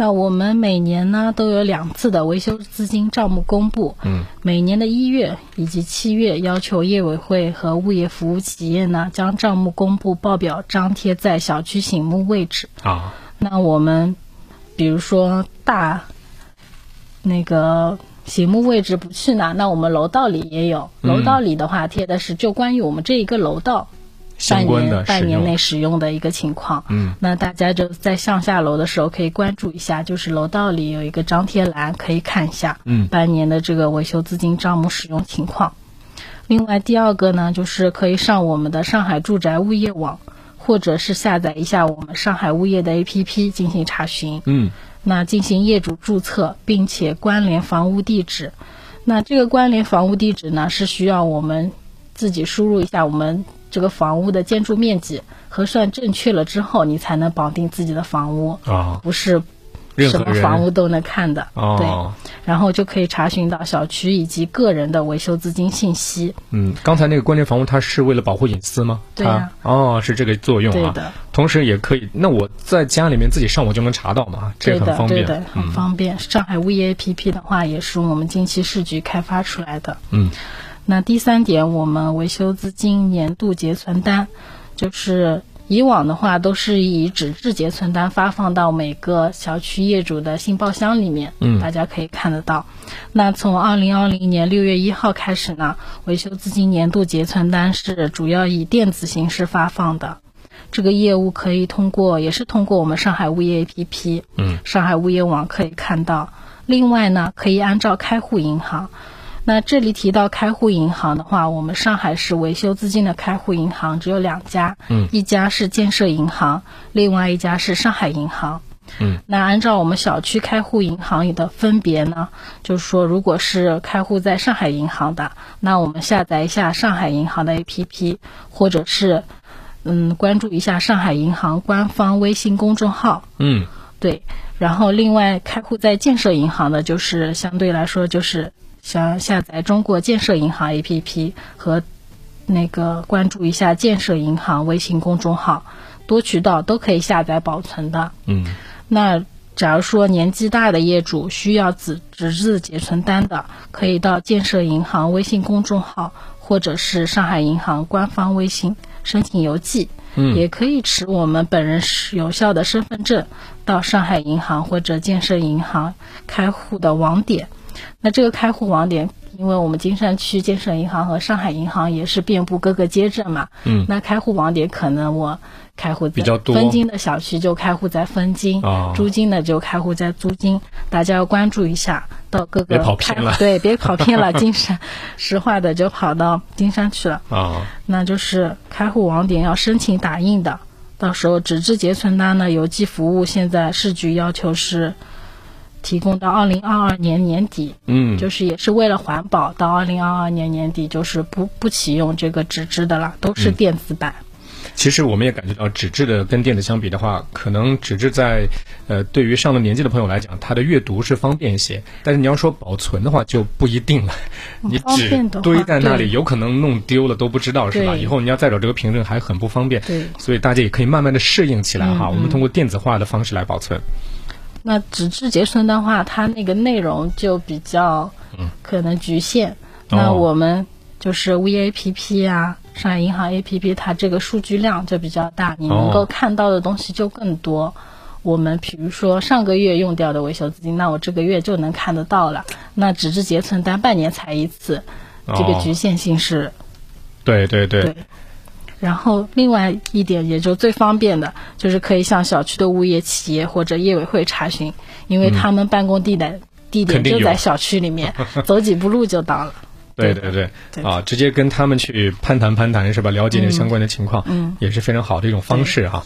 那我们每年呢都有两次的维修资金账目公布，嗯，每年的一月以及七月，要求业委会和物业服务企业呢将账目公布报表张贴在小区醒目位置。啊，那我们比如说大那个醒目位置不去呢，那我们楼道里也有，嗯。楼道里的话贴的是就关于我们这一个楼道半相关的年半年内使用的一个情况。嗯，那大家就在上下楼的时候可以关注一下，就是楼道里有一个张贴栏，可以看一下，嗯半年的这个维修资金账目使用情况。另外第二个呢，就是可以上我们的上海住宅物业网，或者是下载一下我们上海物业的 APP 进行查询。嗯，那进行业主注册，并且关联房屋地址。那这个关联房屋地址呢，是需要我们自己输入一下我们这个房屋的建筑面积，核算正确了之后，你才能绑定自己的房屋，啊，不是什么房屋都能看的。哦对，然后就可以查询到小区以及个人的维修资金信息。嗯，刚才那个关联房屋，它是为了保护隐私吗？对呀它哦，是这个作用啊。对的，同时也可以，那我在家里面自己上网就能查到嘛，这对的，个很方便。对的，很嗯方便。上海物业 APP 的话，也是我们近期市局开发出来的。嗯那第三点，我们维修资金年度结存单，就是以往的话都是以纸质结存单发放到每个小区业主的信报箱里面，嗯大家可以看得到。那从二零二零年六月一号开始呢，维修资金年度结存单是主要以电子形式发放的。这个业务可以通过，也是通过我们上海物业 APP，嗯，上海物业网可以看到。另外呢，可以按照开户银行。那这里提到开户银行的话，我们上海市维修资金的开户银行只有两家，嗯。一家是建设银行，另外一家是上海银行。嗯，那按照我们小区开户银行的分别呢，就是说，如果是开户在上海银行的，那我们下载一下上海银行的 APP，或者是嗯关注一下上海银行官方微信公众号，嗯。对，然后另外开户在建设银行的，就是相对来说就是想下载中国建设银行 APP 和那个关注一下建设银行微信公众号，多渠道都可以下载保存的。嗯那假如说年纪大的业主需要纸纸质结存单的，可以到建设银行微信公众号或者是上海银行官方微信申请邮寄。嗯也可以持我们本人是有效的身份证到上海银行或者建设银行开户的网点。那这个开户网点，因为我们金山区建设银行和上海银行也是遍布各个街镇嘛，嗯那开户网点可能我开户在比较多分金的小区就开户在分金，哦租金的就开户在租金，大家要关注一下，到各个别跑偏了开对，别跑偏了，金山实话的就跑到金山去了。啊那就是开户网点要申请打印的，到时候纸质结存单呢，邮寄服务现在市局要求是提供到二零二二年年底，嗯就是也是为了环保，到二零二二年年底就是不不启用这个纸质的了，都是电子版。其实我们也感觉到，纸质的跟电子相比的话，可能纸质在呃对于上了年纪的朋友来讲，它的阅读是方便一些。但是你要说保存的话，就不一定了。你纸堆在那里，有可能弄丢了都不知道，是吧？以后你要再找这个凭证还很不方便。对所以大家也可以慢慢的适应起来哈。嗯我们通过电子化的方式来保存。那纸质结存的话，它那个内容就比较嗯可能局限。哦那我们就是 VAPP 啊，上海银行 APP，它这个数据量就比较大，你能哦够看到的东西就更多。我们比如说上个月用掉的维修资金，那我这个月就能看得到了。那纸质结存单半年才一次，这个哦局限性是对对对对。然后另外一点，也就最方便的，就是可以向小区的物业企业或者业委会查询，因为他们办公地点、地点就在小区里面，走几步路就到了。对对。对，对。啊，直接跟他们去攀谈攀谈是吧？了解那相关的情况，嗯。也是非常好的一种方式哈。